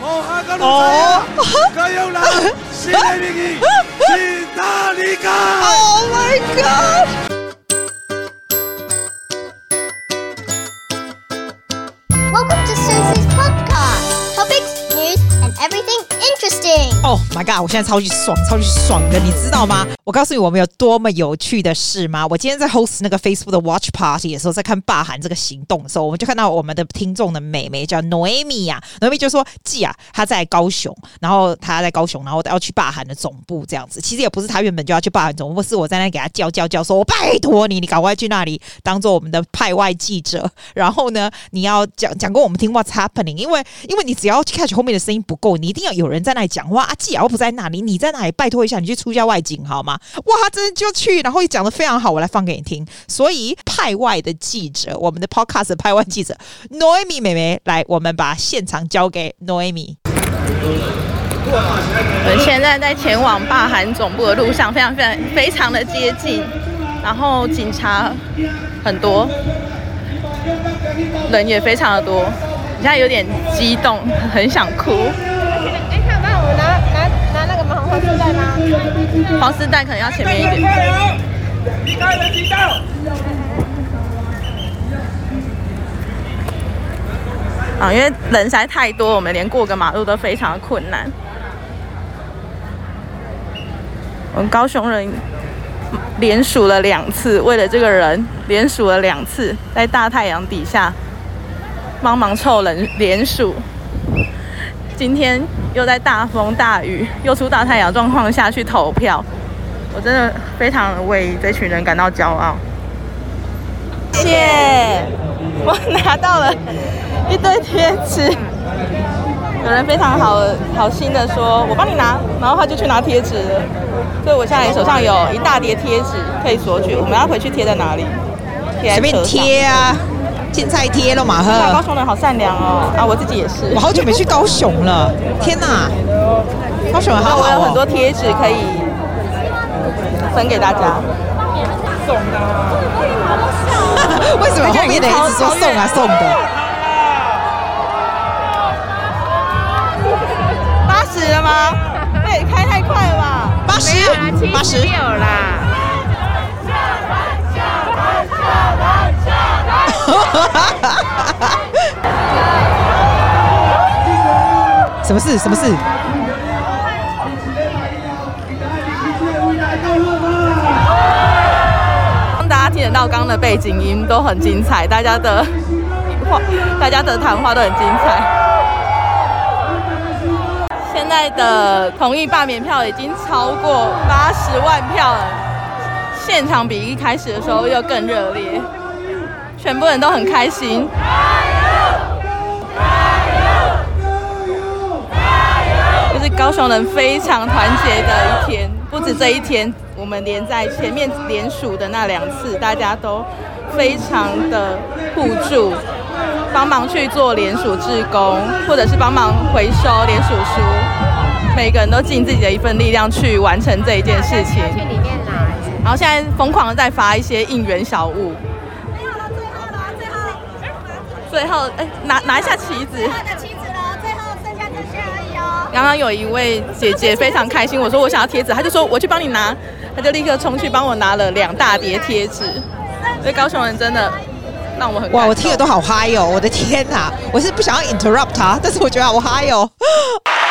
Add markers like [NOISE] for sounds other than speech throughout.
[LAUGHS] [LAUGHS] Oh my god! Oh my god！我现在超级爽，超级爽的，你知道吗？我告诉你，我们有多么有趣的事吗？我今天在 host 那个 Facebook 的 Watch Party 的时候，在看霸韩这个行动的时候，我们就看到我们的听众的妹妹叫 Noemi 呀，Noemi 就说：“季啊，她在高雄，然后她在高雄，然后要去霸韩的总部这样子。其实也不是她原本就要去霸韩总部，是我在那给她叫叫叫，说我拜托你，你赶快去那里当做我们的派外记者。然后呢，你要讲讲给我们听 What's happening？因为因为你只要 catch 后面的声音不够，你一定要有人在那里讲话啊。”季啊，我不在那里，你在哪里？拜托一下，你去出一下外景好吗？哇，他真的就去，然后也讲得非常好，我来放给你听。所以派外的记者，我们的 Podcast 派外记者 Noemi 妹妹来，我们把现场交给 Noemi。我们现在在前往霸韩总部的路上，非常非常非常的接近，然后警察很多，人也非常的多，现在有点激动，很想哭。黄丝带吗？黄丝带可能要前面一点。啊，因为人实在太多，我们连过个马路都非常的困难。我们高雄人连数了两次，为了这个人连数了两次，在大太阳底下帮忙凑人连数。今天又在大风大雨又出大太阳状况下去投票，我真的非常为这群人感到骄傲。谢谢，我拿到了一堆贴纸，有人非常好好心的说：“我帮你拿。”然后他就去拿贴纸了，所以我现在手上有一大叠贴纸可以索取。我们要回去贴在哪里？随便贴啊。青菜贴了嘛？呵，高雄人好善良哦！啊，我自己也是。我好久没去高雄了，[LAUGHS] 天哪！高雄人好好、哦、我有很多贴纸可以分给大家。送的。为什么后面的一直说送啊送的？八十了吗？对，开太快了吧？八十，八十六啦。[LAUGHS] 什么事？什么事？让大家听得到刚刚的背景音都很精彩，大家的话，[LAUGHS] 大家的谈话都很精彩。现在的同意罢免票已经超过八十万票了，现场比一开始的时候又更热烈。全部人都很开心。加油！加油！加油！就是高雄人非常团结的一天，不止这一天，我们连在前面连署的那两次，大家都非常的互助，帮忙去做连署志工，或者是帮忙回收连署书，每个人都尽自己的一份力量去完成这一件事情。然后现在疯狂的在发一些应援小物。最后，哎，拿拿一下旗子。最后的旗子了，最后剩下这些而已哦。刚刚有一位姐姐非常开心，我说我想要贴纸，她就说我去帮你拿，她就立刻冲去帮我拿了两大叠贴纸。所以高雄人真的让我很哇，我听的都好嗨哦！我的天哪，我是不想要 interrupt 他，但是我觉得好嗨哦。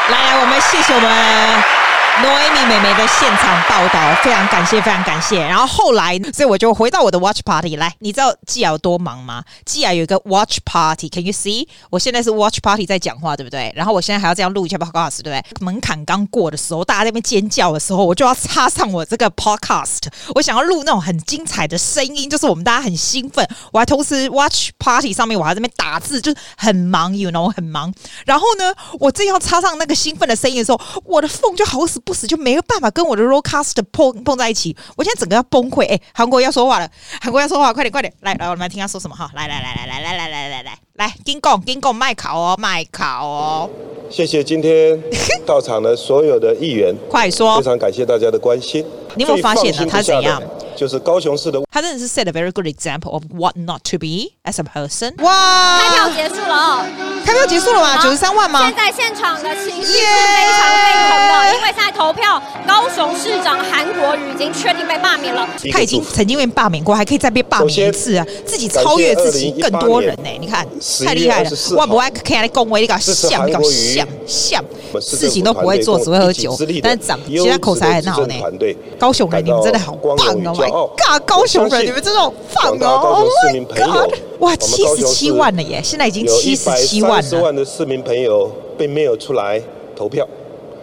来 [LAUGHS] 来，我们谢谢我们。Noemi 妹妹的现场报道，非常感谢，非常感谢。然后后来，所以我就回到我的 Watch Party 来。你知道季亚多忙吗？季亚有一个 Watch Party，Can you see？我现在是 Watch Party 在讲话，对不对？然后我现在还要这样录一下 Podcast，对不对？门槛刚过的时候，大家在那边尖叫的时候，我就要插上我这个 Podcast。我想要录那种很精彩的声音，就是我们大家很兴奋。我还同时 Watch Party 上面，我还在那边打字，就是很忙，you know，很忙。然后呢，我正要插上那个兴奋的声音的时候，我的 phone 就好死不死就没有办法跟我的 Rodecaster 碰碰在一起，我现在整个要崩溃。哎，韩国要说话了，韩国要说话，快点快点，来来，我们来听他说什么哈，来来来来来来来来来来来，金贡金贡麦考哦麦考哦，谢谢今天到场的所有的议员，快说，非常感谢大家的关心。你有没有发现呢？他怎样？就是高雄市的，他真的是 set a very good example of what not to be as a person。哇，开票结束了哦。开票结束了吗？九十三万吗？现在现场的情绪是非常沸腾的，yeah! 因为现在投票，高雄市长韩国瑜已经确定被罢免了。他已经曾经被罢免过，还可以再被罢免一次啊！自己超越自己更多人呢、欸，你看太厉害了！我不爱看你恭维，你搞像你搞像像，事情都不会做，只会喝酒，但是长其他口才很好呢。高雄人，你们真的好棒哦！My God，高雄人，你们真的好棒哦！My God，哇，七十七万了耶！现在已经七十七万了。十万的市民朋友并没有出来投票。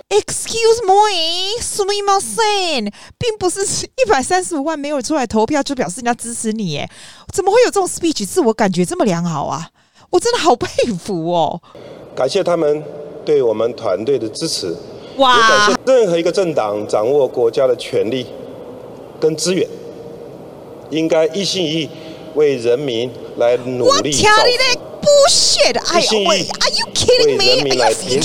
Excuse me，什么意思？并不是一百三十五万没有出来投票就表示人家支持你耶？怎么会有这种 speech？自我感觉这么良好啊？我真的好佩服哦！感谢他们对我们团队的支持。哇！也感谢任何一个政党掌握国家的权力跟资源，应该一心一意为人民来努力造福。bullshit！哎呀，喂，Are you kidding me？为人民来平，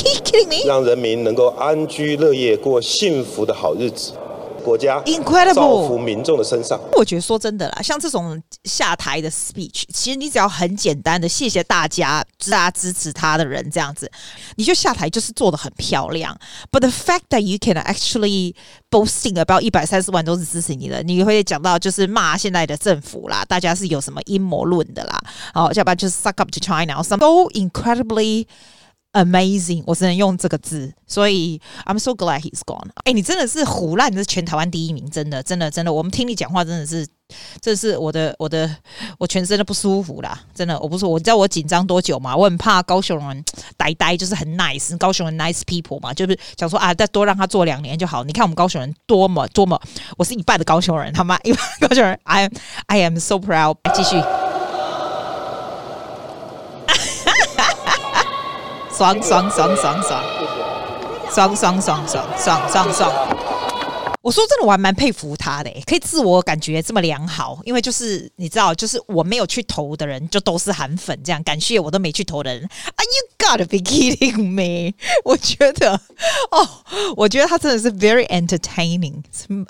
让人民能够安居乐业，过幸福的好日子。国家，incredible，造福民众的身上。我觉得说真的啦，像这种下台的 speech，其实你只要很简单的谢谢大家，大家支持他的人这样子，你就下台就是做的很漂亮。But the fact that you can actually boasting about 一百三十万都是支持你的，你会讲到就是骂现在的政府啦，大家是有什么阴谋论的啦，哦，要不然就是 suck up to China，so incredibly。Amazing，我只能用这个字，所以 I'm so glad he's gone。哎，你真的是胡烂，你是全台湾第一名，真的，真的，真的。我们听你讲话，真的是，这是我的，我的，我全身都不舒服啦，真的。我不是，我知道我紧张多久嘛？我很怕高雄人呆呆，就是很 nice，高雄人 nice people 嘛，就是想说啊，再多让他做两年就好。你看我们高雄人多么多么，我是一半的高雄人，好吗？一半高雄人，I I am so proud。继续。爽爽爽爽爽，爽爽爽爽爽爽爽。我说真的，我还蛮佩服他的，可以自我感觉这么良好。因为就是你知道，就是我没有去投的人，就都是韩粉这样。感谢我都没去投的人，Are you gotta be kidding me？[LAUGHS] 我觉得，哦，我觉得他真的是 very entertaining。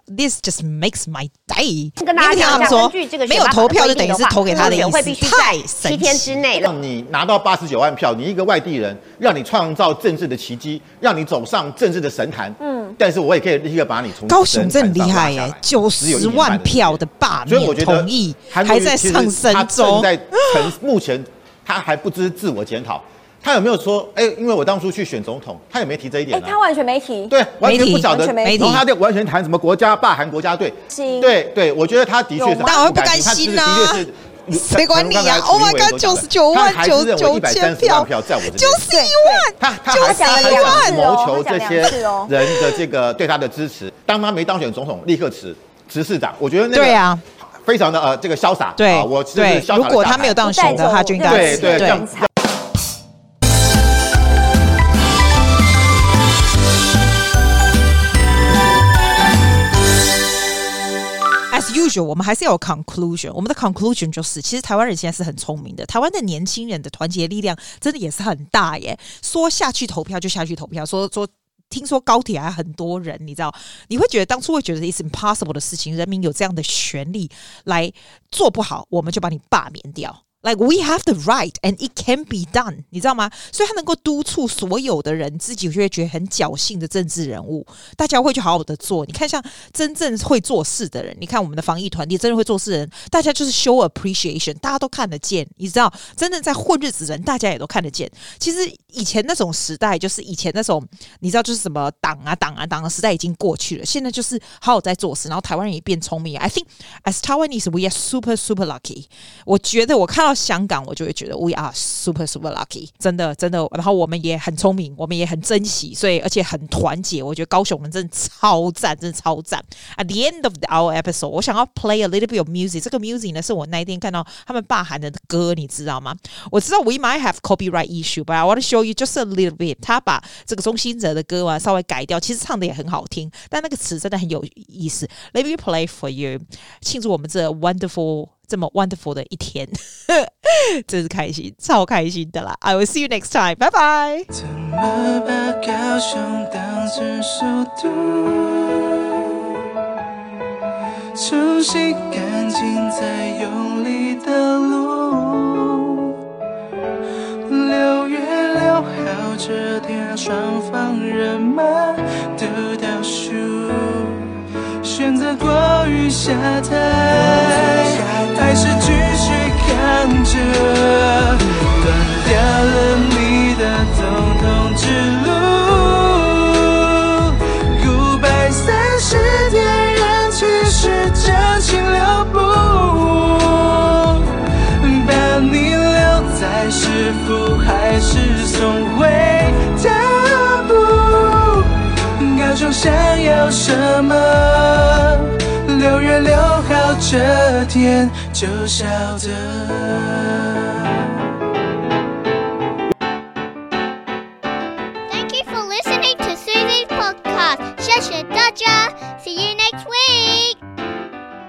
This just makes my day。跟大家讲，他们说没有投票就等于是投给他的意思。太神奇！七天之内让你拿到八十九万票，你一个外地人，让你创造政治的奇迹，让你走上政治的神坛。嗯，但是我也可以立刻把你从。高雄真厉害耶，九十万票的罢免同意，还在上升中。在 [LAUGHS] 目前他还不知自我检讨，他有没有说？哎，因为我当初去选总统，他有没有提这一点？他完全没提，对，完全不晓得。然后他就完全谈什么国家霸韩国家队，对对，我觉得他的确是，但我会不甘心呐。[LAUGHS] 谁管你呀？Oh my god，九十九万九九千票，九十一万，他他还是还想谋求这些人的这个对他的支持。当他没当选总统，立刻辞辞市长。我觉得那个对啊，非常的呃这个潇洒。对，我对，如果他没有当选的话，就应该对对这样。我们还是要有 conclusion。我们的 conclusion 就是，其实台湾人现在是很聪明的。台湾的年轻人的团结力量真的也是很大耶。说下去投票就下去投票。说说，听说高铁还很多人，你知道？你会觉得当初会觉得 it's impossible 的事情，人民有这样的权利来做不好，我们就把你罢免掉。Like we have the right and it can be done，你知道吗？所以他能够督促所有的人，自己就会觉得很侥幸的政治人物，大家会去好好的做。你看，像真正会做事的人，你看我们的防疫团队，真正会做事的人，大家就是 show appreciation，大家都看得见。你知道，真正在混日子的人，大家也都看得见。其实以前那种时代，就是以前那种，你知道，就是什么党啊党啊党的时代已经过去了。现在就是好好在做事，然后台湾人也变聪明。I think as Taiwanese we are super super lucky。我觉得我看到。香港，我就会觉得 we are super super lucky，真的真的。然后我们也很聪明，我们也很珍惜，所以而且很团结。我觉得高雄人真的超赞，真的超赞。At the end of our episode，我想要 play a little bit of music。这个 music 呢，是我那一天看到他们霸韩的歌，你知道吗？我知道 we might have copyright issue，but I want to show you just a little bit。他把这个钟兴哲的歌啊稍微改掉，其实唱的也很好听，但那个词真的很有意思。Let me play for you，庆祝我们这 wonderful。这么 wonderful 的一天。[LAUGHS] 真是开心超开心的啦。I will see you next time. 拜拜怎么把高雄当成首都感情在用力的路。六月六号这天双方人过于下台，还是继续看着？想要什么？六月六号这天就晓得